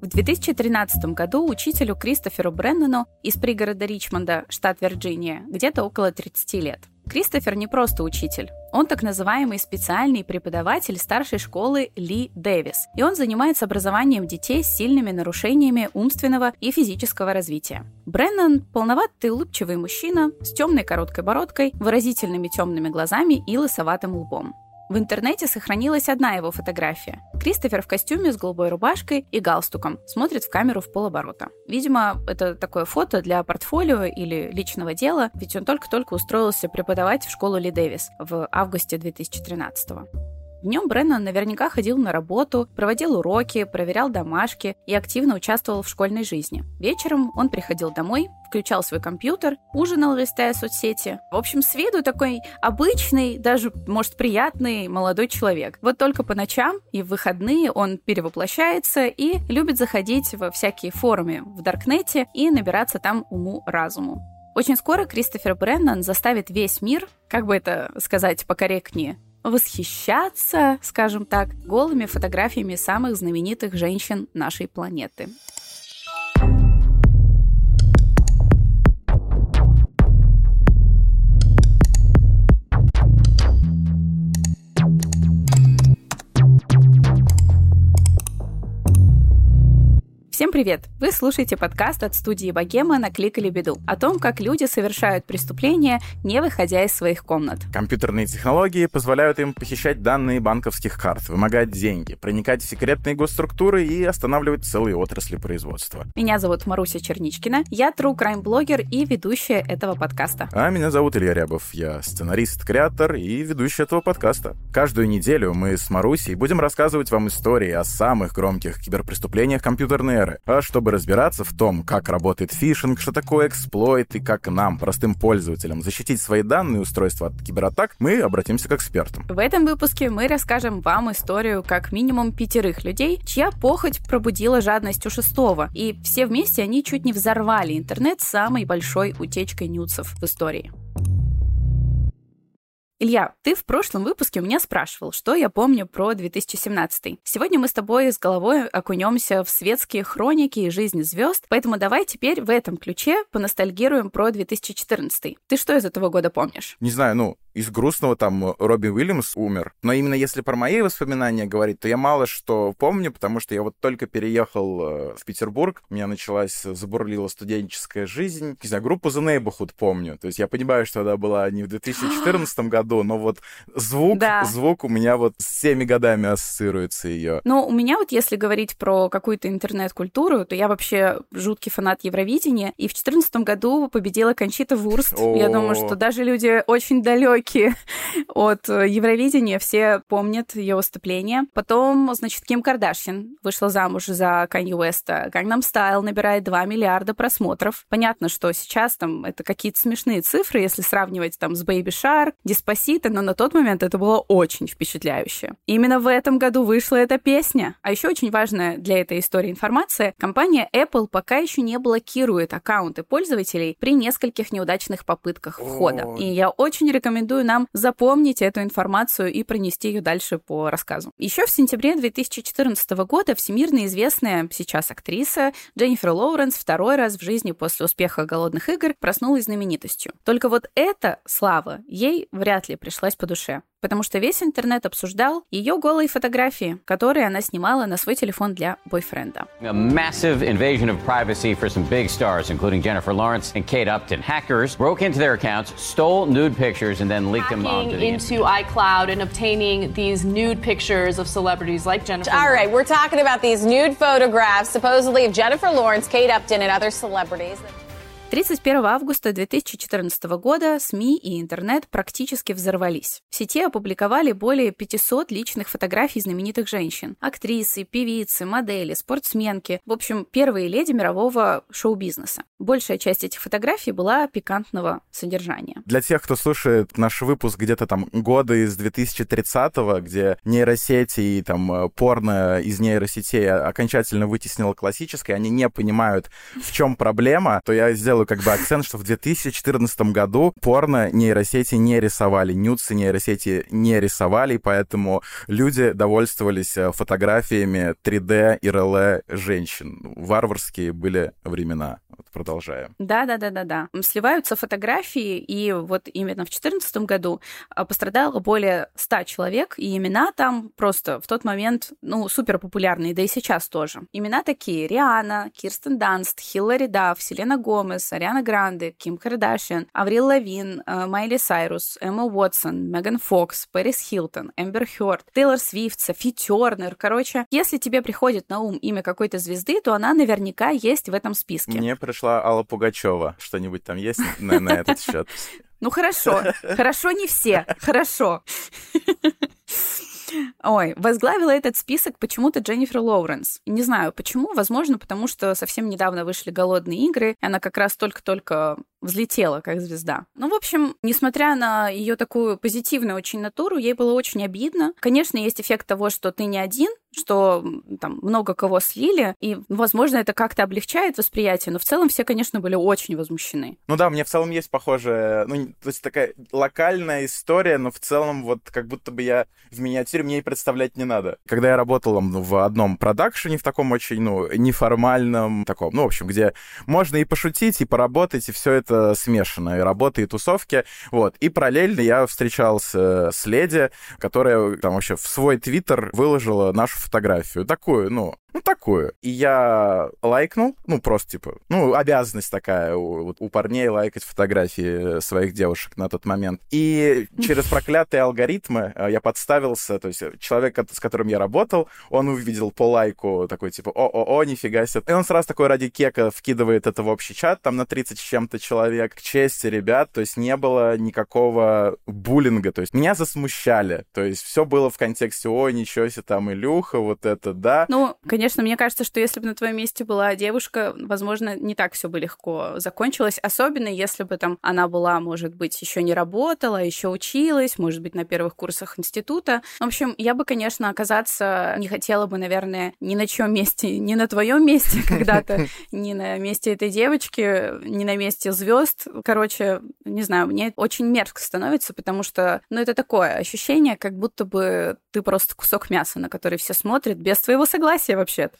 В 2013 году учителю Кристоферу Бреннану из пригорода Ричмонда, штат Вирджиния, где-то около 30 лет. Кристофер не просто учитель. Он так называемый специальный преподаватель старшей школы Ли Дэвис, и он занимается образованием детей с сильными нарушениями умственного и физического развития. Бреннан – полноватый улыбчивый мужчина с темной короткой бородкой, выразительными темными глазами и лысоватым лбом. В интернете сохранилась одна его фотография. Кристофер в костюме с голубой рубашкой и галстуком смотрит в камеру в полоборота. Видимо, это такое фото для портфолио или личного дела, ведь он только-только устроился преподавать в школу Ли Дэвис в августе 2013 года. Днем Бреннан наверняка ходил на работу, проводил уроки, проверял домашки и активно участвовал в школьной жизни. Вечером он приходил домой, включал свой компьютер, ужинал, листая соцсети. В общем, с виду такой обычный, даже, может, приятный молодой человек. Вот только по ночам и в выходные он перевоплощается и любит заходить во всякие форумы в Даркнете и набираться там уму-разуму. Очень скоро Кристофер Бреннан заставит весь мир, как бы это сказать покорректнее, восхищаться, скажем так, голыми фотографиями самых знаменитых женщин нашей планеты. Всем привет! Вы слушаете подкаст от студии Богема на «Клик или беду» о том, как люди совершают преступления, не выходя из своих комнат. Компьютерные технологии позволяют им похищать данные банковских карт, вымогать деньги, проникать в секретные госструктуры и останавливать целые отрасли производства. Меня зовут Маруся Черничкина, я true crime блогер и ведущая этого подкаста. А меня зовут Илья Рябов, я сценарист, креатор и ведущий этого подкаста. Каждую неделю мы с Марусей будем рассказывать вам истории о самых громких киберпреступлениях компьютерной А чтобы разбираться в том, как работает фишинг, что такое эксплойт и как нам, простым пользователям, защитить свои данные устройства от кибератак, мы обратимся к экспертам. В этом выпуске мы расскажем вам историю как минимум пятерых людей, чья похоть пробудила жадность у шестого, и все вместе они чуть не взорвали интернет самой большой утечкой нюцев в истории. Илья, ты в прошлом выпуске у меня спрашивал, что я помню про 2017. Сегодня мы с тобой с головой окунемся в светские хроники и жизнь звезд, поэтому давай теперь в этом ключе поностальгируем про 2014. Ты что из этого года помнишь? Не знаю, ну, из грустного там Робби Уильямс умер. Но именно если про мои воспоминания говорить, то я мало что помню, потому что я вот только переехал э, в Петербург, у меня началась, забурлила студенческая жизнь. Не знаю, группу The Neighborhood помню. То есть я понимаю, что она была не в 2014 году, но вот звук, да. звук у меня вот с всеми годами ассоциируется ее. Ну, у меня вот если говорить про какую-то интернет-культуру, то я вообще жуткий фанат Евровидения, и в 2014 году победила Кончита Вурст. Я думаю, что даже люди очень далекие далекие от э, Евровидения, все помнят ее выступление. Потом, значит, Ким Кардашьян вышла замуж за Канье Уэста. Gangnam Style набирает 2 миллиарда просмотров. Понятно, что сейчас там это какие-то смешные цифры, если сравнивать там с Baby Shark, Despacito, но на тот момент это было очень впечатляюще. именно в этом году вышла эта песня. А еще очень важная для этой истории информация, компания Apple пока еще не блокирует аккаунты пользователей при нескольких неудачных попытках входа. И я очень рекомендую рекомендую нам запомнить эту информацию и пронести ее дальше по рассказу. Еще в сентябре 2014 года всемирно известная сейчас актриса Дженнифер Лоуренс второй раз в жизни после успеха «Голодных игр» проснулась знаменитостью. Только вот эта слава ей вряд ли пришлась по душе потому что весь интернет обсуждал ее голые фотографии, которые она снимала на свой телефон для бойфренда. A massive invasion of privacy for some big stars, including Jennifer Lawrence and Kate Upton. Hackers broke into their accounts, stole nude pictures, and then leaked them onto the into iCloud and obtaining these nude pictures of celebrities like Jennifer. All right, we're talking about these nude photographs, supposedly of Jennifer Lawrence, Kate Upton, and other celebrities. 31 августа 2014 года СМИ и интернет практически взорвались. В сети опубликовали более 500 личных фотографий знаменитых женщин. Актрисы, певицы, модели, спортсменки. В общем, первые леди мирового шоу-бизнеса. Большая часть этих фотографий была пикантного содержания. Для тех, кто слушает наш выпуск где-то там года из 2030-го, где нейросети и там э, порно из нейросетей окончательно вытеснило классическое, они не понимают, в чем проблема, то я сделал сделаю как бы акцент, что в 2014 году порно нейросети не рисовали, нюдсы нейросети не рисовали, поэтому люди довольствовались э, фотографиями 3D IRL женщин. Варварские были времена. Вот продолжаем. Да-да-да-да-да. Сливаются фотографии, и вот именно в 2014 году а, пострадало более 100 человек, и имена там просто в тот момент, ну, супер популярные, да и сейчас тоже. Имена такие. Рианна, Кирстен Данст, Хиллари Дафф, Селена Гомес, Ариана Гранде, Ким Кардашьян, Аврил Лавин, э, Майли Сайрус, Эмма Уотсон, Меган Фокс, Пэрис Хилтон, Эмбер Хёрд, Тейлор Свифт, Софи Тернер. Короче, если тебе приходит на ум имя какой-то звезды, то она наверняка есть в этом списке. Мне пришла Алла Пугачева. Что-нибудь там есть на, на этот счет? Ну хорошо, хорошо не все, хорошо. Ой, возглавила этот список почему-то Дженнифер Лоуренс. Не знаю почему, возможно, потому что совсем недавно вышли «Голодные игры», и она как раз только-только взлетела как звезда. Ну, в общем, несмотря на ее такую позитивную очень натуру, ей было очень обидно. Конечно, есть эффект того, что ты не один, что там много кого слили, и, возможно, это как-то облегчает восприятие, но в целом все, конечно, были очень возмущены. Ну да, мне в целом есть похожая, ну, то есть такая локальная история, но в целом вот как будто бы я в миниатюре, мне и представлять не надо. Когда я работал ну, в одном продакшене, в таком очень, ну, неформальном таком, ну, в общем, где можно и пошутить, и поработать, и все это смешано, и работа, и тусовки, вот. И параллельно я встречался с леди, которая там вообще в свой твиттер выложила нашу фотографию. Такую, ну, ну, такую. И я лайкнул, ну, просто, типа, ну, обязанность такая у, у парней лайкать фотографии своих девушек на тот момент. И через проклятые алгоритмы э, я подставился, то есть человек, с которым я работал, он увидел по лайку такой, типа, о-о-о, нифига себе. И он сразу такой ради кека вкидывает это в общий чат, там на 30 с чем-то человек. К чести ребят, то есть не было никакого буллинга, то есть меня засмущали, то есть все было в контексте, ой, ничего себе, там Илюха, вот это, да. Ну, конечно, Конечно, мне кажется, что если бы на твоем месте была девушка, возможно, не так все бы легко закончилось, особенно если бы там она была, может быть, еще не работала, еще училась, может быть, на первых курсах института. В общем, я бы, конечно, оказаться не хотела бы, наверное, ни на чем месте, ни на твоем месте когда-то, ни на месте этой девочки, ни на месте звезд. Короче, не знаю, мне очень мерзко становится, потому что, ну, это такое ощущение, как будто бы ты просто кусок мяса, на который все смотрят без твоего согласия вообще вообще.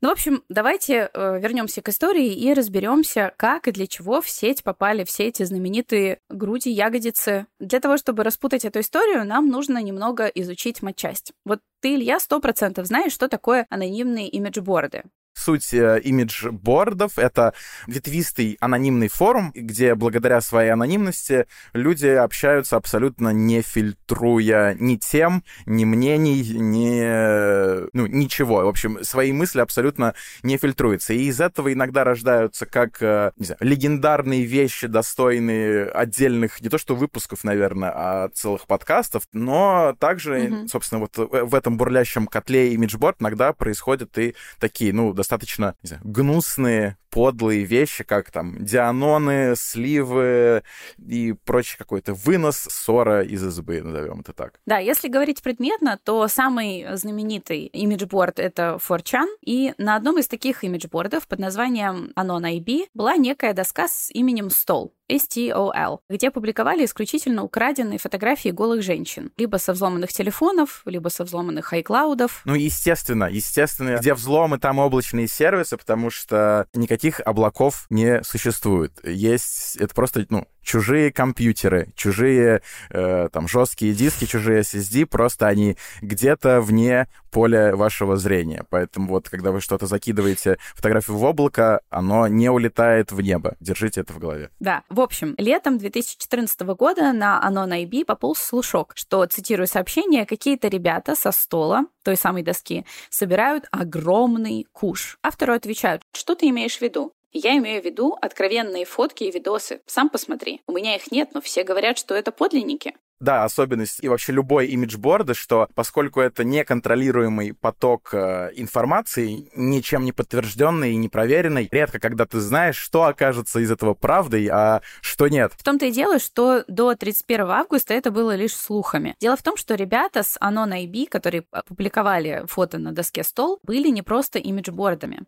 Ну, в общем, давайте э, вернемся к истории и разберемся, как и для чего в сеть попали все эти знаменитые груди, ягодицы. Для того, чтобы распутать эту историю, нам нужно немного изучить матчасть. Вот ты, Илья, сто процентов знаешь, что такое анонимные имиджборды. Суть э, имиджбордов — это ветвистый анонимный форум, где благодаря своей анонимности люди общаются абсолютно не фильтруя ни тем, ни мнений, ни... ну, ничего. В общем, свои мысли абсолютно не фильтруются. И из этого иногда рождаются как, э, не знаю, легендарные вещи, достойные отдельных, не то что выпусков, наверное, а целых подкастов, но также, mm-hmm. собственно, вот в этом бурлящем котле имиджборд иногда происходят и такие, ну, достаточно не знаю, гнусные, подлые вещи, как там дианоны, сливы и прочий какой-то вынос, ссора из избы, назовем это так. Да, если говорить предметно, то самый знаменитый имиджборд — это 4chan, и на одном из таких имиджбордов под названием Anon IB была некая доска с именем Стол. STOL, где публиковали исключительно украденные фотографии голых женщин. Либо со взломанных телефонов, либо со взломанных айклаудов. Ну, естественно, естественно, где взломы, там облачные сервисы, потому что никаких облаков не существует. Есть, это просто, ну, чужие компьютеры, чужие э, там жесткие диски, чужие SSD, просто они где-то вне поля вашего зрения. Поэтому вот, когда вы что-то закидываете, фотографию в облако, оно не улетает в небо. Держите это в голове. Да. В общем, летом 2014 года на Anon IB пополз слушок, что, цитирую сообщение, какие-то ребята со стола той самой доски собирают огромный куш. Автору отвечают, что ты имеешь в виду? Я имею в виду откровенные фотки и видосы. Сам посмотри. У меня их нет, но все говорят, что это подлинники. Да, особенность и вообще любой имиджборда, что поскольку это неконтролируемый поток э, информации, ничем не подтвержденный и не проверенный, редко когда ты знаешь, что окажется из этого правдой, а что нет. В том-то и дело, что до 31 августа это было лишь слухами. Дело в том, что ребята с Anon IB, которые опубликовали фото на доске стол, были не просто имиджбордами.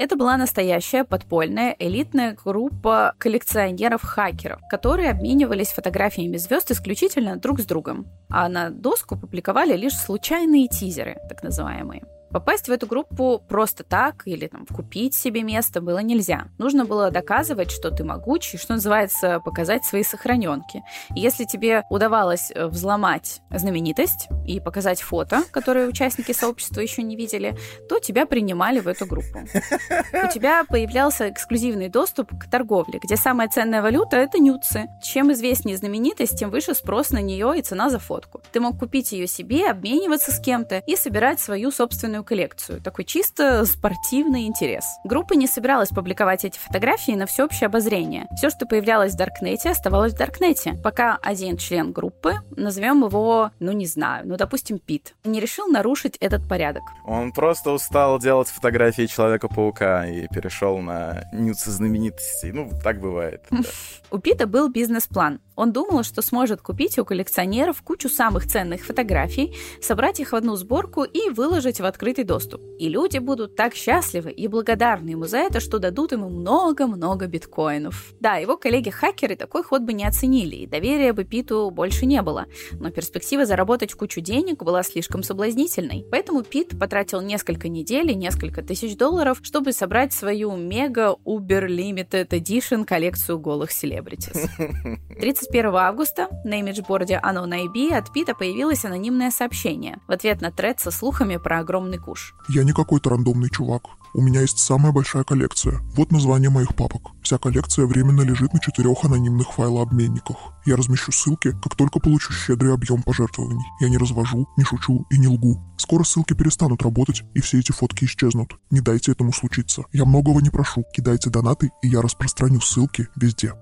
Это была настоящая подпольная элитная группа коллекционеров-хакеров, которые обменивались фотографиями звезд исключительно друг с другом, а на доску публиковали лишь случайные тизеры, так называемые. Попасть в эту группу просто так или там купить себе место было нельзя. Нужно было доказывать, что ты могучий, что называется, показать свои сохраненки. И если тебе удавалось э, взломать знаменитость и показать фото, которые участники сообщества еще не видели, то тебя принимали в эту группу. У тебя появлялся эксклюзивный доступ к торговле, где самая ценная валюта — это нюцы. Чем известнее знаменитость, тем выше спрос на нее и цена за фотку. Ты мог купить ее себе, обмениваться с кем-то и собирать свою собственную собственную коллекцию. Такой чисто спортивный интерес. Группа не собиралась публиковать эти фотографии на всеобщее обозрение. Все, что появлялось в Даркнете, оставалось в Даркнете. Пока один член группы, назовем его, ну не знаю, ну допустим Пит, не решил нарушить этот порядок. Он просто устал делать фотографии Человека-паука и перешел на нюцы знаменитостей. Ну, так бывает. У Пита был бизнес-план. Он думал, что сможет купить у коллекционеров кучу самых ценных фотографий, собрать их в одну сборку и выложить в открытый доступ. И люди будут так счастливы и благодарны ему за это, что дадут ему много-много биткоинов. Да, его коллеги-хакеры такой ход бы не оценили, и доверия бы Питу больше не было. Но перспектива заработать кучу денег была слишком соблазнительной. Поэтому Пит потратил несколько недель и несколько тысяч долларов, чтобы собрать свою мега Uber Limited Edition коллекцию голых селебритис. 31 августа на имиджборде Anon IB от Пита появилось анонимное сообщение в ответ на тред со слухами про огромный куш. Я не какой-то рандомный чувак. У меня есть самая большая коллекция. Вот название моих папок. Вся коллекция временно лежит на четырех анонимных файлообменниках. Я размещу ссылки, как только получу щедрый объем пожертвований. Я не развожу, не шучу и не лгу. Скоро ссылки перестанут работать, и все эти фотки исчезнут. Не дайте этому случиться. Я многого не прошу. Кидайте донаты, и я распространю ссылки везде.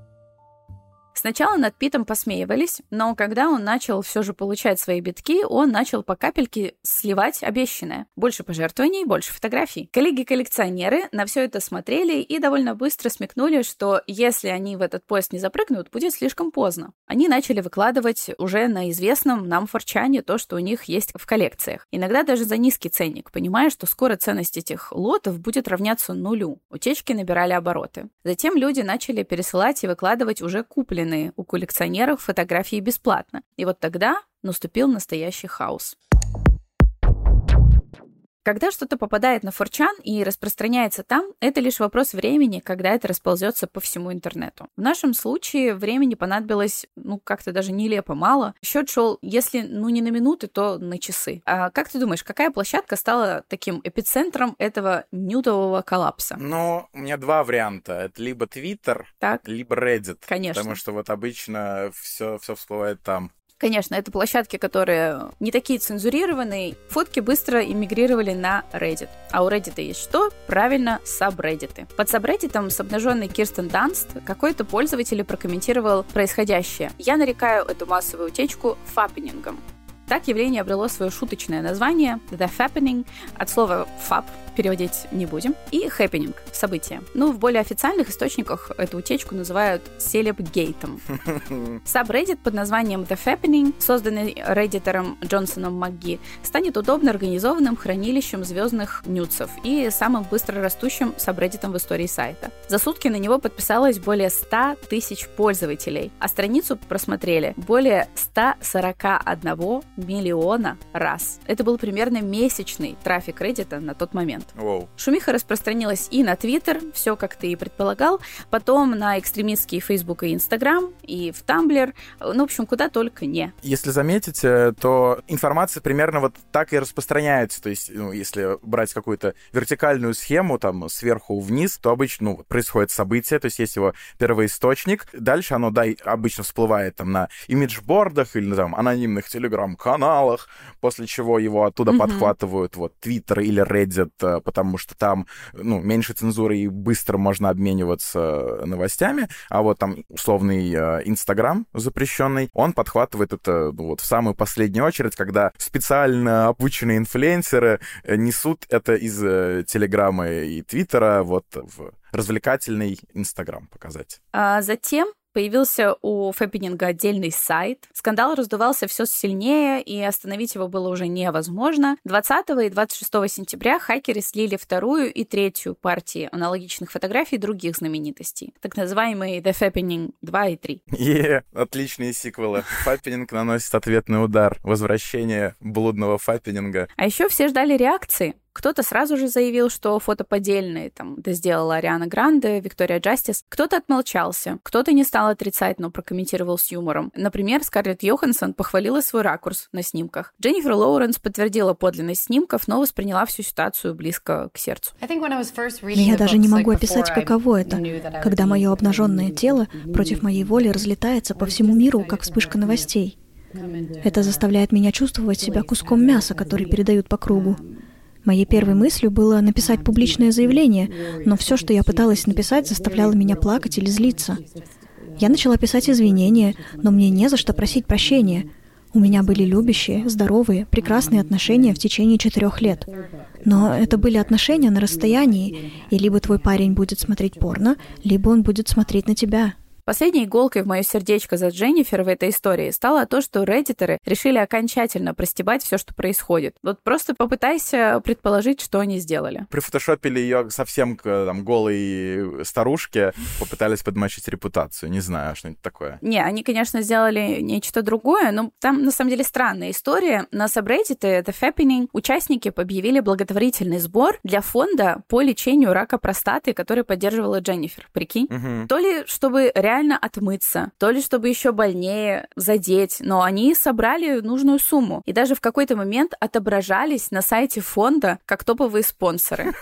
Сначала над Питом посмеивались, но когда он начал все же получать свои битки, он начал по капельке сливать обещанное. Больше пожертвований, больше фотографий. Коллеги-коллекционеры на все это смотрели и довольно быстро смекнули, что если они в этот поезд не запрыгнут, будет слишком поздно. Они начали выкладывать уже на известном нам форчане то, что у них есть в коллекциях. Иногда даже за низкий ценник, понимая, что скоро ценность этих лотов будет равняться нулю. Утечки набирали обороты. Затем люди начали пересылать и выкладывать уже купленные купленные у коллекционеров фотографии бесплатно. И вот тогда наступил настоящий хаос. Когда что-то попадает на форчан и распространяется там, это лишь вопрос времени, когда это расползется по всему интернету. В нашем случае времени понадобилось, ну, как-то даже нелепо мало. Счет шел, если, ну, не на минуты, то на часы. А как ты думаешь, какая площадка стала таким эпицентром этого нютового коллапса? Ну, у меня два варианта. Это либо Twitter, так. либо Reddit. Конечно. Потому что вот обычно все, все всплывает там. Конечно, это площадки, которые не такие цензурированные. Фотки быстро эмигрировали на Reddit. А у Reddit есть что? Правильно, сабреддиты. Под сабреддитом с обнаженной Кирстен Данст какой-то пользователь прокомментировал происходящее. Я нарекаю эту массовую утечку фаппинингом. Так явление обрело свое шуточное название The Fappening от слова fap переводить не будем. И happening — событие. Ну, в более официальных источниках эту утечку называют селебгейтом. Сабреддит под названием The Fappening, созданный реддитором Джонсоном МакГи, станет удобно организованным хранилищем звездных нюцев и самым быстро растущим сабреддитом в истории сайта. За сутки на него подписалось более 100 тысяч пользователей, а страницу просмотрели более 141 миллиона раз. Это был примерно месячный трафик Reddit на тот момент. Wow. Шумиха распространилась и на Твиттер, все как ты и предполагал, потом на экстремистские Facebook и Instagram, и в Tumblr, ну, в общем, куда только не. Если заметите, то информация примерно вот так и распространяется, то есть, ну, если брать какую-то вертикальную схему, там, сверху вниз, то обычно, ну, происходит событие, то есть есть его первоисточник, дальше оно, да, обычно всплывает там на имиджбордах или там анонимных телеграм-каналах, после чего его оттуда mm-hmm. подхватывают вот Twitter или Reddit, э, потому что там, ну, меньше цензуры и быстро можно обмениваться новостями, а вот там условный э, Инстаграм запрещенный, он подхватывает это ну, вот в самую последнюю очередь, когда специально обученные инфлюенсеры э, несут это из э, Телеграма и Твиттера вот в развлекательный Инстаграм показать. А затем появился у Фэппининга отдельный сайт. Скандал раздувался все сильнее, и остановить его было уже невозможно. 20 и 26 сентября хакеры слили вторую и третью партии аналогичных фотографий других знаменитостей. Так называемые The Fappening 2 и 3. Е, отличные сиквелы. Фаппенинг наносит ответный удар. Возвращение блудного фаппенинга. А еще все ждали реакции. Кто-то сразу же заявил, что фото поддельные, там, это сделала Ариана Гранде, Виктория Джастис. Кто-то отмолчался, кто-то не стал отрицать, но прокомментировал с юмором. Например, Скарлетт Йоханссон похвалила свой ракурс на снимках. Дженнифер Лоуренс подтвердила подлинность снимков, но восприняла всю ситуацию близко к сердцу. Я даже не могу описать, каково это, когда мое обнаженное тело против моей воли разлетается по всему миру, как вспышка новостей. Это заставляет меня чувствовать себя куском мяса, который передают по кругу. Моей первой мыслью было написать публичное заявление, но все, что я пыталась написать, заставляло меня плакать или злиться. Я начала писать извинения, но мне не за что просить прощения. У меня были любящие, здоровые, прекрасные отношения в течение четырех лет. Но это были отношения на расстоянии, и либо твой парень будет смотреть порно, либо он будет смотреть на тебя. Последней иголкой в мое сердечко за Дженнифер в этой истории стало то, что реддиторы решили окончательно простебать все, что происходит. Вот просто попытайся предположить, что они сделали. Прифотошопили ее совсем к там, голой старушке, попытались подмочить репутацию. Не знаю, что-нибудь такое. Не, они, конечно, сделали нечто другое, но там, на самом деле, странная история. На сабреддите The Fappening участники объявили благотворительный сбор для фонда по лечению рака простаты, который поддерживала Дженнифер. Прикинь? Угу. То ли чтобы реально реально отмыться, то ли чтобы еще больнее задеть, но они собрали нужную сумму и даже в какой-то момент отображались на сайте фонда как топовые спонсоры.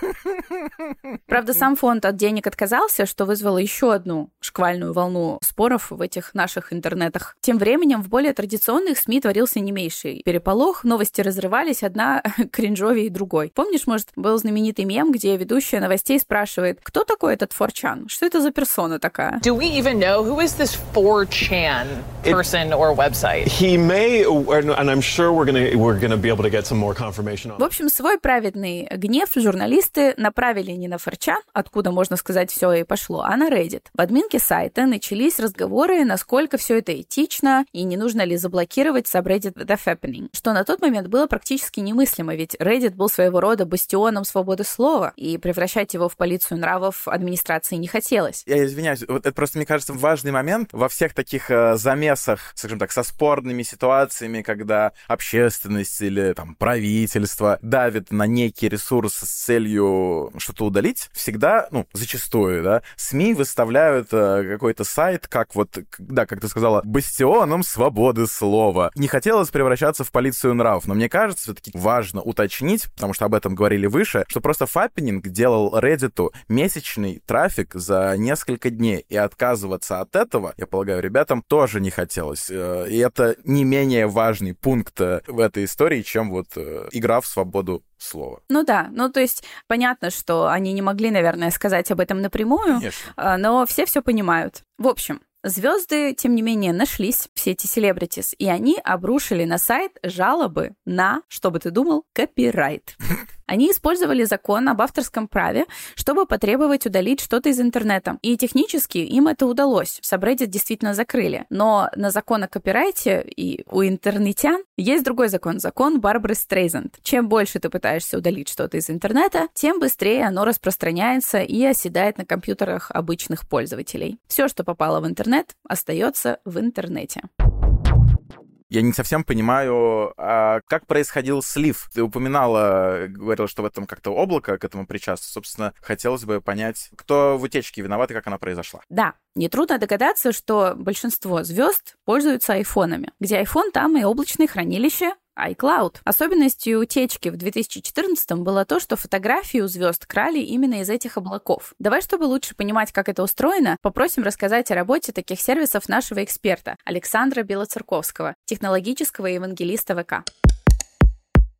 Правда, сам фонд от денег отказался, что вызвало еще одну шквальную волну споров в этих наших интернетах. Тем временем в более традиционных СМИ творился не меньший переполох, новости разрывались одна кринжовее другой. Помнишь, может, был знаменитый мем, где ведущая новостей спрашивает, кто такой этот Форчан? Что это за персона такая? Do we even know who is this 4chan person it, or website? He may, and I'm sure we're gonna we're gonna be able to get some more confirmation on. В общем, свой праведный гнев журналисты направили не на 4chan, откуда можно сказать все и пошло, а на Reddit. В админке сайта начались разговоры, насколько все это этично и не нужно ли заблокировать subreddit The Fappening, что на тот момент было практически немыслимо, ведь Reddit был своего рода бастионом свободы слова, и превращать его в полицию нравов администрации не хотелось. Я извиняюсь, вот это просто, мне кажется, важный момент во всех таких э, замесах, скажем так, со спорными ситуациями, когда общественность или там правительство давит на некий ресурс с целью что-то удалить, всегда, ну, зачастую, да, СМИ выставляют э, какой-то сайт, как вот, да, как ты сказала, бастионом свободы слова. Не хотелось превращаться в полицию нравов, но мне кажется, все-таки важно уточнить, потому что об этом говорили выше, что просто фаппенинг делал Reddit месячный трафик за несколько дней, и отказываться от этого, я полагаю, ребятам тоже не хотелось. Э, и это не менее важный пункт э, в этой истории, чем вот э, игра в свободу слова. Ну да, ну то есть понятно, что они не могли, наверное, сказать об этом напрямую, Конечно. но все все понимают. В общем, Звезды, тем не менее, нашлись, все эти селебритис, и они обрушили на сайт жалобы на, что бы ты думал, копирайт. Они использовали закон об авторском праве, чтобы потребовать удалить что-то из интернета. И технически им это удалось. Subreddit действительно закрыли. Но на закон о копирайте и у интернетян есть другой закон. Закон Барбары Стрейзенд. Чем больше ты пытаешься удалить что-то из интернета, тем быстрее оно распространяется и оседает на компьютерах обычных пользователей. Все, что попало в интернет, остается в интернете. Я не совсем понимаю, а как происходил слив. Ты упоминала, говорила, что в этом как-то облако к этому причастно. Собственно, хотелось бы понять, кто в утечке виноват и как она произошла. Да, нетрудно догадаться, что большинство звезд пользуются айфонами. Где iPhone, там и облачное хранилище, iCloud. Особенностью утечки в 2014 было то, что фотографии у звезд крали именно из этих облаков. Давай, чтобы лучше понимать, как это устроено, попросим рассказать о работе таких сервисов нашего эксперта Александра Белоцерковского, технологического евангелиста ВК.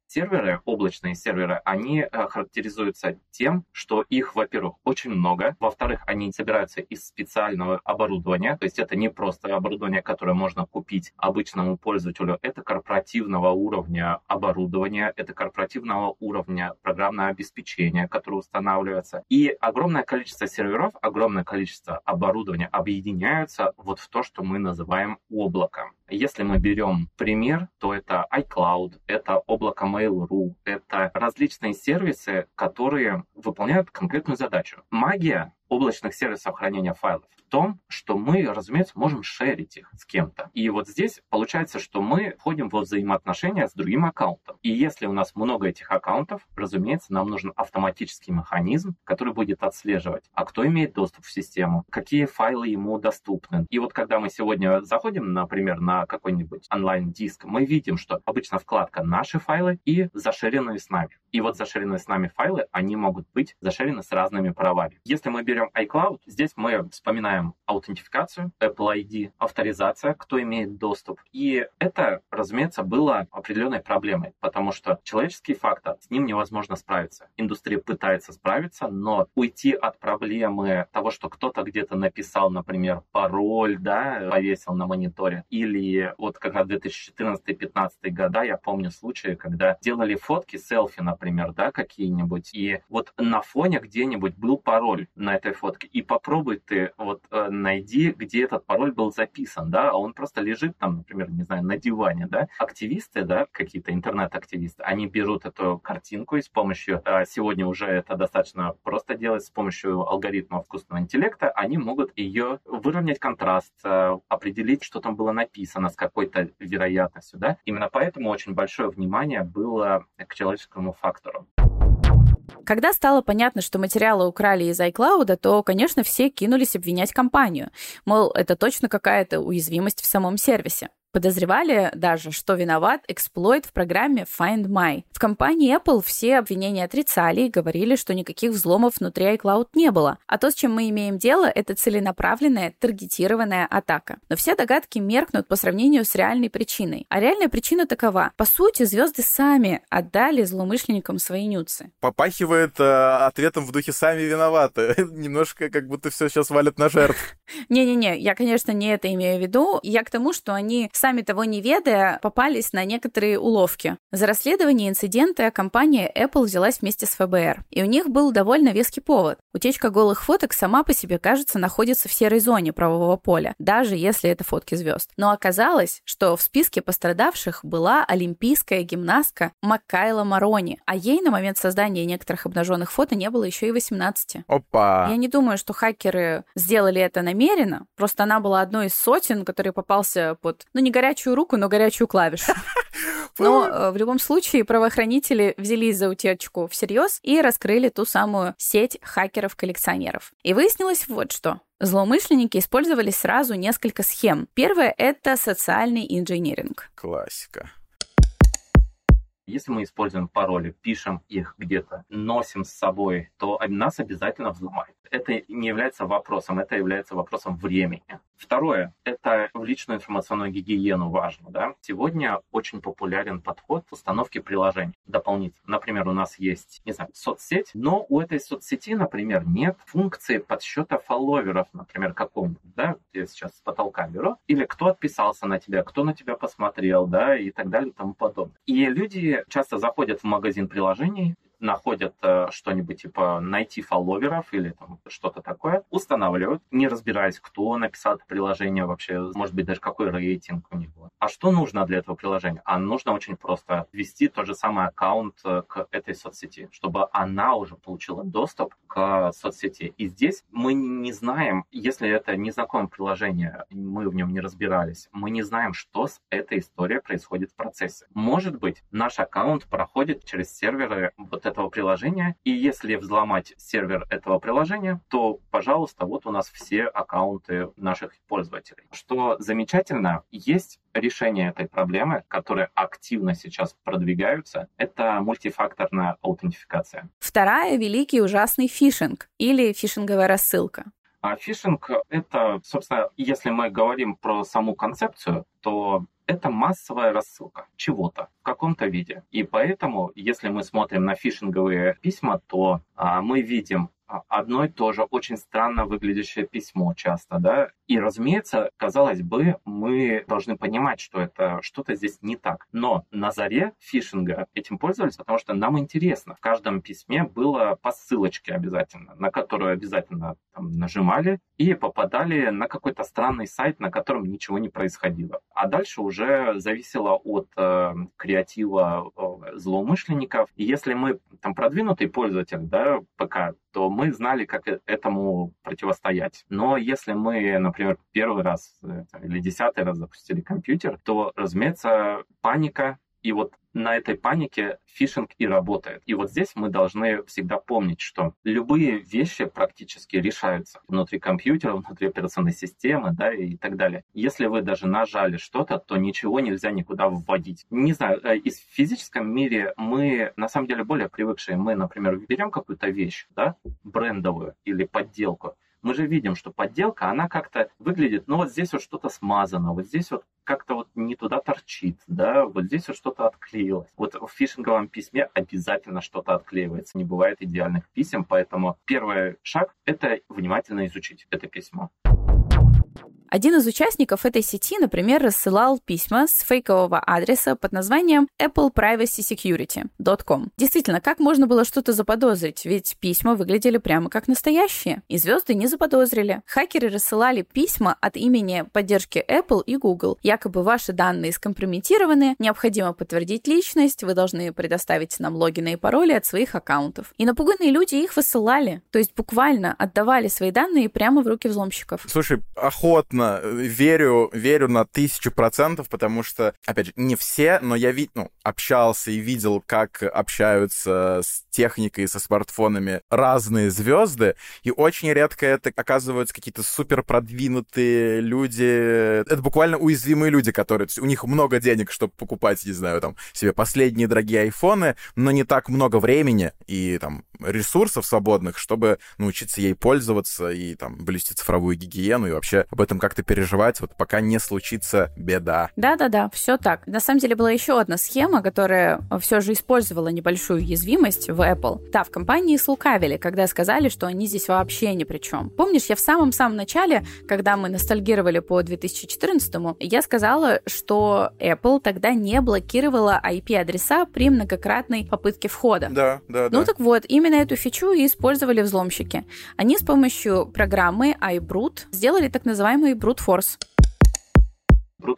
Серверы, облачные серверы, они э, характеризуются тем, что их, во-первых, очень много, во-вторых, они собираются из специального оборудования, то есть это не просто оборудование, которое можно купить обычному пользователю, это корпоративного уровня оборудования, это корпоративного уровня программное обеспечение, которое устанавливается. И огромное количество серверов, огромное количество оборудования объединяются вот в то, что мы называем облаком. Если мы берем пример, то это iCloud, это облако Mail.ru, это различные сервисы, которые выполняют конкретную задачу. Магия облачных сервисов хранения файлов в том, что мы, разумеется, можем шерить их с кем-то. И вот здесь получается, что мы входим во взаимоотношения с другим аккаунтом. И если у нас много этих аккаунтов, разумеется, нам нужен автоматический механизм, который будет отслеживать, а кто имеет доступ в систему, какие файлы ему доступны. И вот когда мы сегодня заходим, например, на какой-нибудь онлайн-диск, мы видим, что обычно вкладка «Наши файлы» и «Заширенные с нами». И вот заширенные с нами файлы, они могут быть заширены с разными правами. Если мы берем iCloud, здесь мы вспоминаем аутентификацию, Apple ID, авторизация, кто имеет доступ. И это, разумеется, было определенной проблемой, потому что человеческий фактор, с ним невозможно справиться. Индустрия пытается справиться, но уйти от проблемы того, что кто-то где-то написал, например, пароль, да, повесил на мониторе, или вот как раз 2014-2015 года, я помню случаи, когда делали фотки, селфи, например, да, какие-нибудь, и вот на фоне где-нибудь был пароль на этой фотке, и попробуй ты вот э, найди, где этот пароль был записан, да, а он просто лежит там, например, не знаю, на диване, да. Активисты, да, какие-то интернет-активисты, они берут эту картинку и с помощью, а сегодня уже это достаточно просто делать, с помощью алгоритмов искусственного интеллекта, они могут ее выровнять контраст, э, определить, что там было написано с какой-то вероятностью, да. Именно поэтому очень большое внимание было к человеческому фактору. Когда стало понятно, что материалы украли из iCloud, то, конечно, все кинулись обвинять компанию. Мол, это точно какая-то уязвимость в самом сервисе. Подозревали даже, что виноват эксплойт в программе Find My. В компании Apple все обвинения отрицали и говорили, что никаких взломов внутри iCloud не было. А то, с чем мы имеем дело, это целенаправленная, таргетированная атака. Но все догадки меркнут по сравнению с реальной причиной. А реальная причина такова. По сути, звезды сами отдали злоумышленникам свои нюцы. Попахивает э, ответом в духе «сами виноваты». Немножко как будто все сейчас валят на жертв. Не-не-не, я, конечно, не это имею в виду. Я к тому, что они сами того не ведая, попались на некоторые уловки. За расследование инцидента компания Apple взялась вместе с ФБР. И у них был довольно веский повод. Утечка голых фоток сама по себе, кажется, находится в серой зоне правового поля, даже если это фотки звезд. Но оказалось, что в списке пострадавших была олимпийская гимнастка Маккайла Марони, а ей на момент создания некоторых обнаженных фото не было еще и 18. Опа! Я не думаю, что хакеры сделали это намеренно, просто она была одной из сотен, который попался под, ну не горячую руку, но горячую клавишу. Но э, в любом случае правоохранители взялись за утечку всерьез и раскрыли ту самую сеть хакеров-коллекционеров. И выяснилось вот что. Злоумышленники использовали сразу несколько схем. Первое — это социальный инженеринг. Классика. Если мы используем пароли, пишем их где-то, носим с собой, то нас обязательно взломают это не является вопросом, это является вопросом времени. Второе, это в личную информационную гигиену важно. Да? Сегодня очень популярен подход к установке приложений дополнительно. Например, у нас есть, не знаю, соцсеть, но у этой соцсети, например, нет функции подсчета фолловеров, например, какому-нибудь, да, я сейчас с потолка беру, или кто отписался на тебя, кто на тебя посмотрел, да, и так далее и тому подобное. И люди часто заходят в магазин приложений, находят э, что-нибудь типа найти фолловеров или там что-то такое, устанавливают, не разбираясь, кто написал это приложение вообще, может быть, даже какой рейтинг у него. А что нужно для этого приложения? А нужно очень просто ввести тот же самый аккаунт э, к этой соцсети, чтобы она уже получила доступ к соцсети. И здесь мы не знаем, если это незнакомое приложение, мы в нем не разбирались, мы не знаем, что с этой историей происходит в процессе. Может быть, наш аккаунт проходит через серверы вот этого приложения, и если взломать сервер этого приложения, то, пожалуйста, вот у нас все аккаунты наших пользователей. Что замечательно, есть решение этой проблемы, которые активно сейчас продвигаются, это мультифакторная аутентификация. Вторая — великий ужасный фишинг или фишинговая рассылка. А фишинг — это, собственно, если мы говорим про саму концепцию, то это массовая рассылка чего-то в каком-то виде. И поэтому, если мы смотрим на фишинговые письма, то а, мы видим а, одно и то же очень странно выглядящее письмо часто, да. И, разумеется, казалось бы, мы должны понимать, что это что-то здесь не так. Но на заре фишинга этим пользовались, потому что нам интересно. В каждом письме было по ссылочке обязательно, на которую обязательно там, нажимали и попадали на какой-то странный сайт, на котором ничего не происходило. А дальше уже зависело от э, креатива э, злоумышленников. И если мы там продвинутый пользователь, да, ПК, то мы знали, как э, этому противостоять. Но если мы, например, первый раз э, или десятый раз запустили компьютер, то, разумеется, паника и вот на этой панике фишинг и работает. И вот здесь мы должны всегда помнить, что любые вещи практически решаются внутри компьютера, внутри операционной системы, да, и так далее. Если вы даже нажали что-то, то ничего нельзя никуда вводить. Не знаю, э, из физическом мире мы на самом деле более привыкшие. Мы, например, берем какую-то вещь, да, брендовую или подделку, мы же видим, что подделка, она как-то выглядит, ну вот здесь вот что-то смазано, вот здесь вот как-то вот не туда торчит, да, вот здесь вот что-то отклеилось. Вот в фишинговом письме обязательно что-то отклеивается, не бывает идеальных писем, поэтому первый шаг — это внимательно изучить это письмо. Один из участников этой сети, например, рассылал письма с фейкового адреса под названием appleprivacysecurity.com. Действительно, как можно было что-то заподозрить? Ведь письма выглядели прямо как настоящие. И звезды не заподозрили. Хакеры рассылали письма от имени поддержки Apple и Google. Якобы ваши данные скомпрометированы, необходимо подтвердить личность, вы должны предоставить нам логины и пароли от своих аккаунтов. И напуганные люди их высылали. То есть буквально отдавали свои данные прямо в руки взломщиков. Слушай, охотно абсолютно э, верю, верю на тысячу процентов, потому что, опять же, не все, но я вид, ну, общался и видел, как общаются с техникой, со смартфонами разные звезды, и очень редко это оказываются какие-то супер продвинутые люди. Это буквально уязвимые люди, которые... у них много денег, чтобы покупать, не знаю, там, себе последние дорогие айфоны, но не так много времени и там ресурсов свободных, чтобы научиться ей пользоваться и там блюсти цифровую гигиену и вообще об этом как-то переживать, вот пока не случится беда. Да-да-да, все так. На самом деле была еще одна схема, которая все же использовала небольшую уязвимость в Apple. Да, в компании слукавили, когда сказали, что они здесь вообще ни при чем. Помнишь, я в самом-самом начале, когда мы ностальгировали по 2014-му, я сказала, что Apple тогда не блокировала IP-адреса при многократной попытке входа. Да, да, ну да. так вот, именно эту фичу и использовали взломщики. Они с помощью программы iBrute сделали так называемый brute force.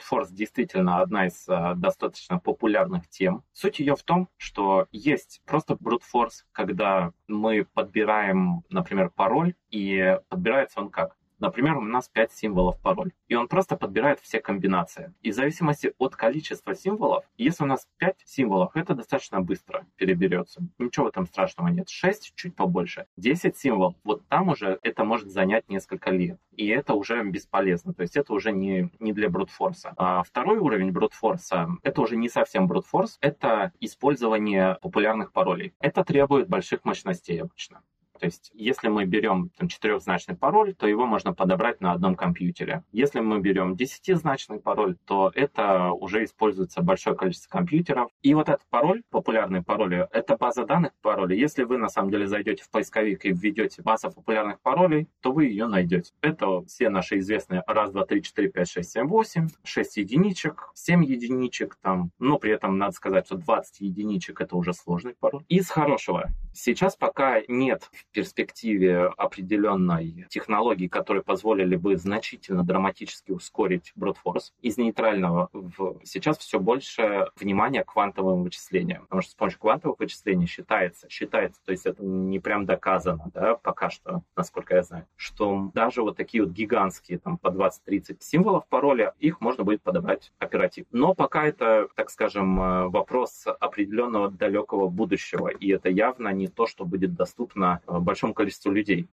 Force действительно одна из э, достаточно популярных тем. Суть ее в том, что есть просто Force, когда мы подбираем, например, пароль, и подбирается он как? Например, у нас 5 символов пароль, и он просто подбирает все комбинации. И в зависимости от количества символов, если у нас 5 символов, это достаточно быстро переберется. Ничего в этом страшного нет. 6 чуть побольше. 10 символов, вот там уже это может занять несколько лет. И это уже бесполезно. То есть это уже не, не для брутфорса. А второй уровень брутфорса, это уже не совсем брутфорс, это использование популярных паролей. Это требует больших мощностей обычно. То есть, если мы берем там, четырехзначный пароль, то его можно подобрать на одном компьютере. Если мы берем десятизначный пароль, то это уже используется большое количество компьютеров. И вот этот пароль, популярный пароль, это база данных паролей. Если вы на самом деле зайдете в поисковик и введете база популярных паролей, то вы ее найдете. Это все наши известные раз, два, три, четыре, пять, шесть, семь, восемь, шесть единичек, семь единичек там. Но при этом надо сказать, что 20 единичек это уже сложный пароль. Из хорошего. Сейчас пока нет перспективе определенной технологии, которые позволили бы значительно драматически ускорить бродфорс, из нейтрального в... сейчас все больше внимания к квантовым вычислениям. Потому что с помощью квантовых вычислений считается, считается, то есть это не прям доказано, да, пока что, насколько я знаю, что даже вот такие вот гигантские, там, по 20-30 символов пароля, их можно будет подобрать оперативно. Но пока это, так скажем, э, вопрос определенного далекого будущего, и это явно не то, что будет доступно э, большому количеству людей.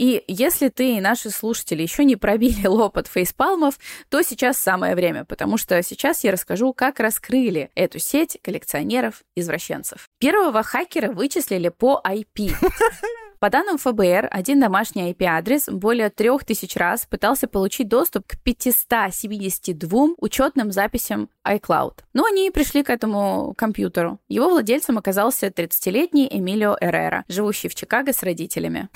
И если ты и наши слушатели еще не пробили лопат фейспалмов, то сейчас самое время, потому что сейчас я расскажу, как раскрыли эту сеть коллекционеров-извращенцев. Первого хакера вычислили по IP. По данным ФБР, один домашний IP-адрес более трех тысяч раз пытался получить доступ к 572 учетным записям iCloud. Но они пришли к этому компьютеру. Его владельцем оказался 30-летний Эмилио Эррера, живущий в Чикаго с родителями.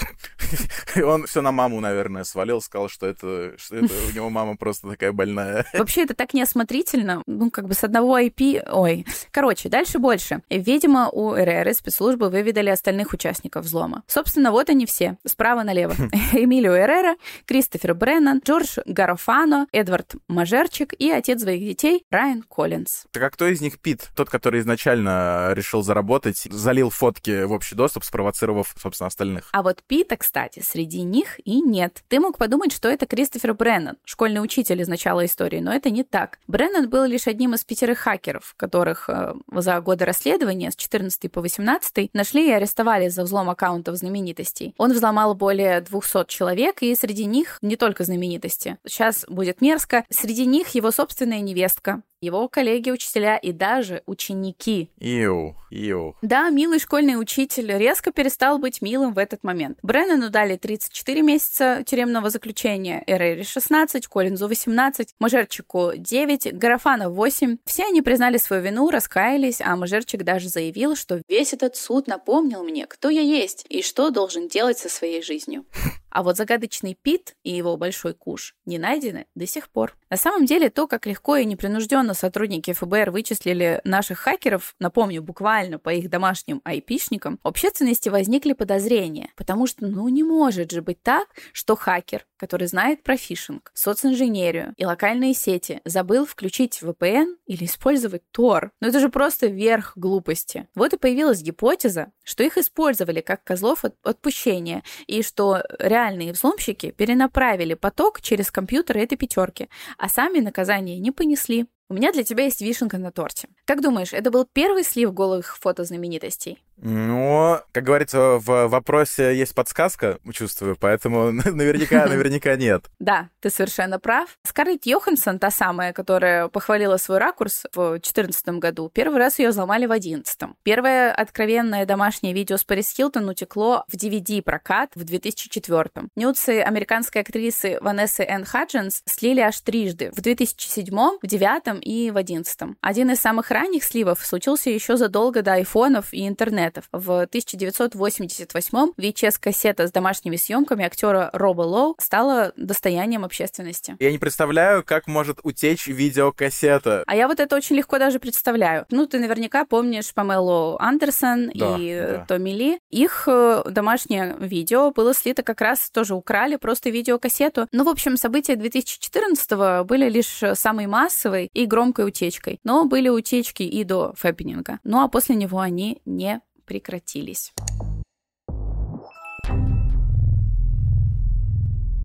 И он все на маму, наверное, свалил, сказал, что это, что это у него мама просто такая больная. Вообще, это так неосмотрительно. Ну, как бы с одного IP... Ой. Короче, дальше больше. Видимо, у Эрреры спецслужбы выведали остальных участников взлома. Собственно, вот они все. Справа налево. Эмилио Эррера, Кристофер Бреннан, Джордж Гарофано, Эдвард Мажерчик и отец своих детей Райан Коллинз. Так а кто из них Пит? Тот, который изначально решил заработать, залил фотки в общий доступ, спровоцировав, собственно, остальных. А вот Пита, кстати, среди них и нет. Ты мог подумать, что это Кристофер Бреннан, школьный учитель из начала истории, но это не так. Бреннан был лишь одним из пятерых хакеров, которых э, за годы расследования с 14 по 18 нашли и арестовали за взлом аккаунтов знаменитостей. Он взломал более 200 человек, и среди них не только знаменитости. Сейчас будет мерзко. Среди них его собственная невестка, его коллеги-учителя и даже ученики. Иу, иу. Да, милый школьный учитель резко перестал быть милым в этот момент. Бреннану дали 34 месяца тюремного заключения, Эрери 16, Коллинзу 18, Мажерчику 9, Гарафана 8. Все они признали свою вину, раскаялись, а Мажерчик даже заявил, что весь этот суд напомнил мне, кто я есть и что должен делать со своей жизнью. А вот загадочный Пит и его большой куш не найдены до сих пор. На самом деле, то, как легко и непринужденно сотрудники ФБР вычислили наших хакеров, напомню, буквально по их домашним айпишникам, в общественности возникли подозрения, потому что, ну, не может же быть так, что хакер, который знает про фишинг, социнженерию и локальные сети, забыл включить VPN или использовать Tor. Ну, это же просто верх глупости. Вот и появилась гипотеза, что их использовали как козлов от отпущения, и что реальные взломщики перенаправили поток через компьютеры этой пятерки, а сами наказание не понесли. У меня для тебя есть вишенка на торте. Как думаешь, это был первый слив голых фото знаменитостей? Ну, как говорится, в вопросе есть подсказка, чувствую, поэтому наверняка, наверняка нет. Да, ты совершенно прав. Скарлетт Йоханссон, та самая, которая похвалила свой ракурс в 2014 году, первый раз ее взломали в 2011. Первое откровенное домашнее видео с Парис Хилтон утекло в DVD-прокат в 2004. Нюцы американской актрисы Ванессы Энн Хаджинс слили аж трижды, в 2007, в 2009 и в 2011. Один из самых ранних сливов случился еще задолго до айфонов и интернета интернетов. В 1988-м VHS-кассета с домашними съемками актера Роба Лоу стала достоянием общественности. Я не представляю, как может утечь видеокассета. А я вот это очень легко даже представляю. Ну, ты наверняка помнишь Памелу Андерсон да, и да. Томми Ли. Их э, домашнее видео было слито как раз тоже украли просто видеокассету. Ну, в общем, события 2014 были лишь самой массовой и громкой утечкой. Но были утечки и до фэппининга. Ну, а после него они не прекратились.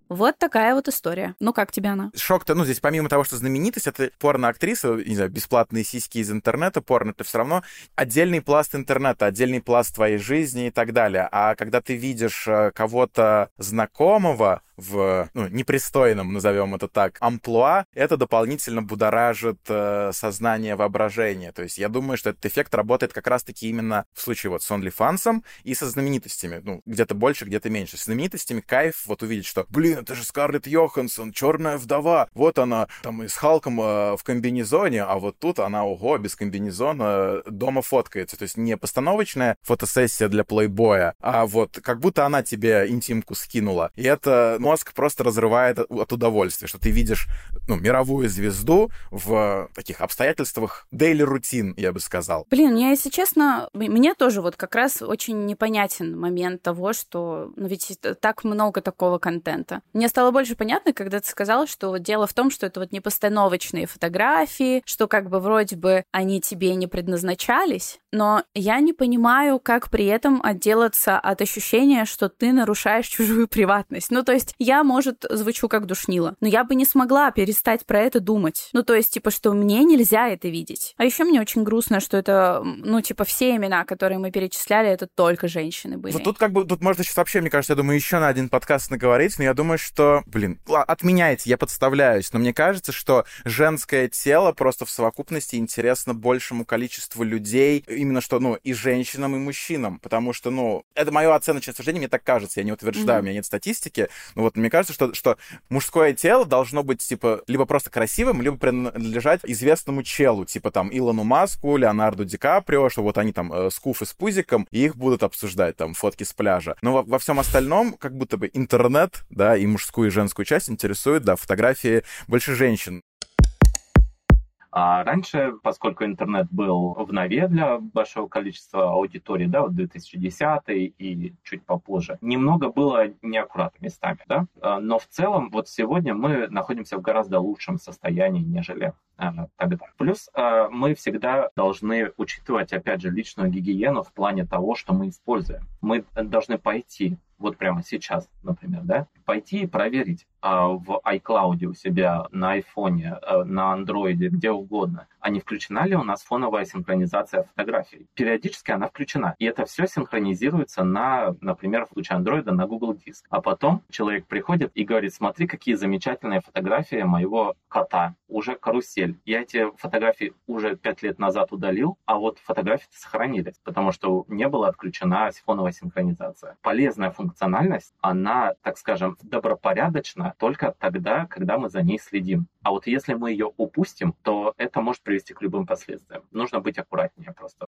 Вот такая вот история. Ну, как тебе она? Шок-то, ну, здесь помимо того, что знаменитость, это порно-актриса, не знаю, бесплатные сиськи из интернета, порно, это все равно отдельный пласт интернета, отдельный пласт твоей жизни и так далее. А когда ты видишь э, кого-то знакомого, в ну, непристойном, назовем это так, амплуа, это дополнительно будоражит э, сознание воображение. То есть я думаю, что этот эффект работает как раз-таки именно в случае вот с OnlyFans и со знаменитостями. Ну, где-то больше, где-то меньше. С знаменитостями кайф вот увидеть, что, блин, это же Скарлетт Йоханссон, черная вдова. Вот она там и с Халком э, в комбинезоне, а вот тут она, ого, без комбинезона дома фоткается. То есть не постановочная фотосессия для плейбоя, а вот как будто она тебе интимку скинула. И это мозг просто разрывает от удовольствия, что ты видишь ну, мировую звезду в таких обстоятельствах daily рутин, я бы сказал. Блин, я, если честно, мне тоже вот как раз очень непонятен момент того, что ну ведь так много такого контента. Мне стало больше понятно, когда ты сказала, что дело в том, что это вот не постановочные фотографии, что как бы вроде бы они тебе не предназначались, но я не понимаю, как при этом отделаться от ощущения, что ты нарушаешь чужую приватность. Ну, то есть я, может, звучу как душнила, но я бы не смогла перестать про это думать. Ну, то есть, типа, что мне нельзя это видеть. А еще мне очень грустно, что это, ну, типа, все имена, которые мы перечисляли, это только женщины были. Вот тут как бы, тут можно сейчас вообще, мне кажется, я думаю, еще на один подкаст наговорить, но я думаю, что, блин, отменяйте, я подставляюсь, но мне кажется, что женское тело просто в совокупности интересно большему количеству людей, именно что, ну, и женщинам, и мужчинам, потому что, ну, это мое оценочное суждение, мне так кажется, я не утверждаю, mm-hmm. у меня нет статистики, но вот мне кажется, что, что мужское тело должно быть, типа, либо просто красивым, либо принадлежать известному челу, типа, там, Илону Маску, Леонарду Ди Каприо, что вот они там э, с куф и с пузиком, и их будут обсуждать, там, фотки с пляжа. Но во, во всем остальном, как будто бы интернет, да, и мужскую, и женскую часть интересует, да, фотографии больше женщин. А раньше, поскольку интернет был в нове для большого количества аудитории, да, вот 2010 и чуть попозже, немного было неаккуратно местами, да, а, но в целом вот сегодня мы находимся в гораздо лучшем состоянии, нежели а, тогда. Плюс а, мы всегда должны учитывать, опять же, личную гигиену в плане того, что мы используем. Мы должны пойти вот прямо сейчас, например, да, пойти и проверить в iCloud у себя на айфоне, а, на андроиде, где угодно, а не включена ли у нас фоновая синхронизация фотографий. Периодически она включена. И это все синхронизируется на, например, в случае андроида на Google Диск. А потом человек приходит и говорит, смотри, какие замечательные фотографии моего кота. Уже карусель. Я эти фотографии уже пять лет назад удалил, а вот фотографии сохранились, потому что не была отключена фоновая синхронизация. Полезная функциональность, она, так скажем, добропорядочна только тогда, когда мы за ней следим. А вот если мы ее упустим, то это может привести к любым последствиям. Нужно быть аккуратнее просто.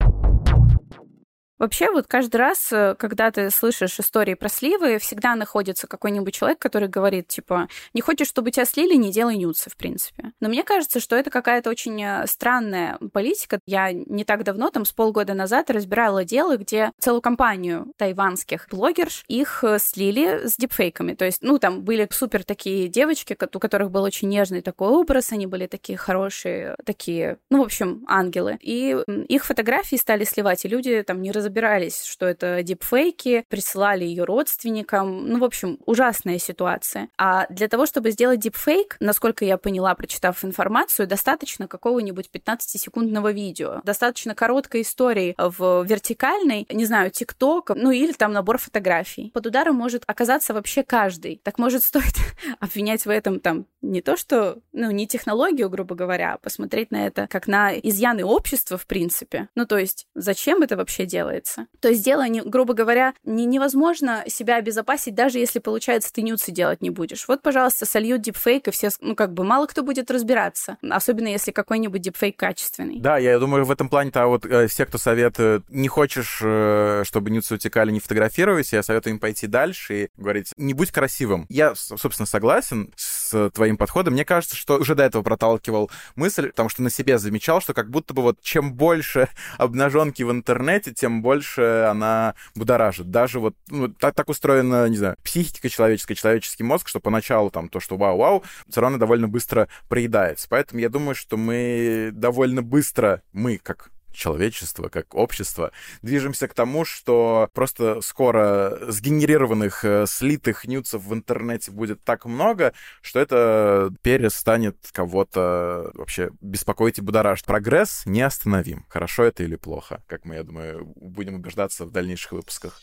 Вообще, вот каждый раз, э, когда ты слышишь истории про сливы, всегда находится какой-нибудь человек, который говорит, типа, не хочешь, чтобы тебя слили, не делай нюцы, в принципе. Но мне кажется, что это какая-то очень э, странная политика. Я не так давно, там, с полгода назад разбирала дело, где целую компанию тайванских блогерш, их э, слили с дипфейками. То есть, ну, там были супер такие девочки, у которых был очень нежный такой образ, они были такие хорошие, такие, ну, в общем, ангелы. И их фотографии стали сливать, и люди там не разобрались разбирались, что это дипфейки, присылали ее родственникам. Ну, в общем, ужасная ситуация. А для того, чтобы сделать дипфейк, насколько я поняла, прочитав информацию, достаточно какого-нибудь 15-секундного видео. Достаточно короткой истории в вертикальной, не знаю, ТикТок, ну или там набор фотографий. Под ударом может оказаться вообще каждый. Так может стоит обвинять в этом там не то, что, ну, не технологию, грубо говоря, а посмотреть на это как на изъяны общества, в принципе. Ну, то есть, зачем это вообще делается? Делается. То есть дело, не, грубо говоря, не, невозможно себя обезопасить, даже если, получается, ты нюцы делать не будешь. Вот, пожалуйста, сольют дипфейк, и все, ну, как бы, мало кто будет разбираться, особенно если какой-нибудь дипфейк качественный. Да, я думаю, в этом плане-то вот э, все, кто советует, не хочешь, э, чтобы нюцы утекали, не фотографируйся, я советую им пойти дальше и говорить, не будь красивым. Я, собственно, согласен с твоим подходом. Мне кажется, что уже до этого проталкивал мысль, потому что на себе замечал, что как будто бы вот чем больше обнаженки в интернете, тем больше она будоражит. Даже вот ну, так, так устроена, не знаю, психика человеческая, человеческий мозг, что поначалу там то, что вау-вау, все равно довольно быстро проедается. Поэтому я думаю, что мы довольно быстро, мы как человечество, как общество, движемся к тому, что просто скоро сгенерированных, э, слитых нюцев в интернете будет так много, что это перестанет кого-то вообще беспокоить и будоражить. Прогресс неостановим. Хорошо это или плохо, как мы, я думаю, будем убеждаться в дальнейших выпусках.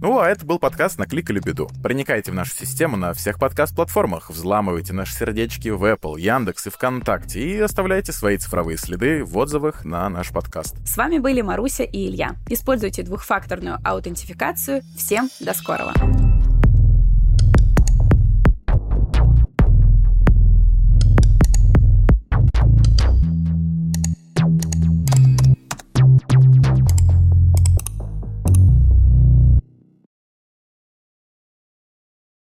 Ну, а это был подкаст на клик или беду. Проникайте в нашу систему на всех подкаст-платформах, взламывайте наши сердечки в Apple, Яндекс и ВКонтакте и оставляйте свои цифровые следы в отзывах на наш подкаст. С вами были Маруся и Илья. Используйте двухфакторную аутентификацию. Всем до скорого!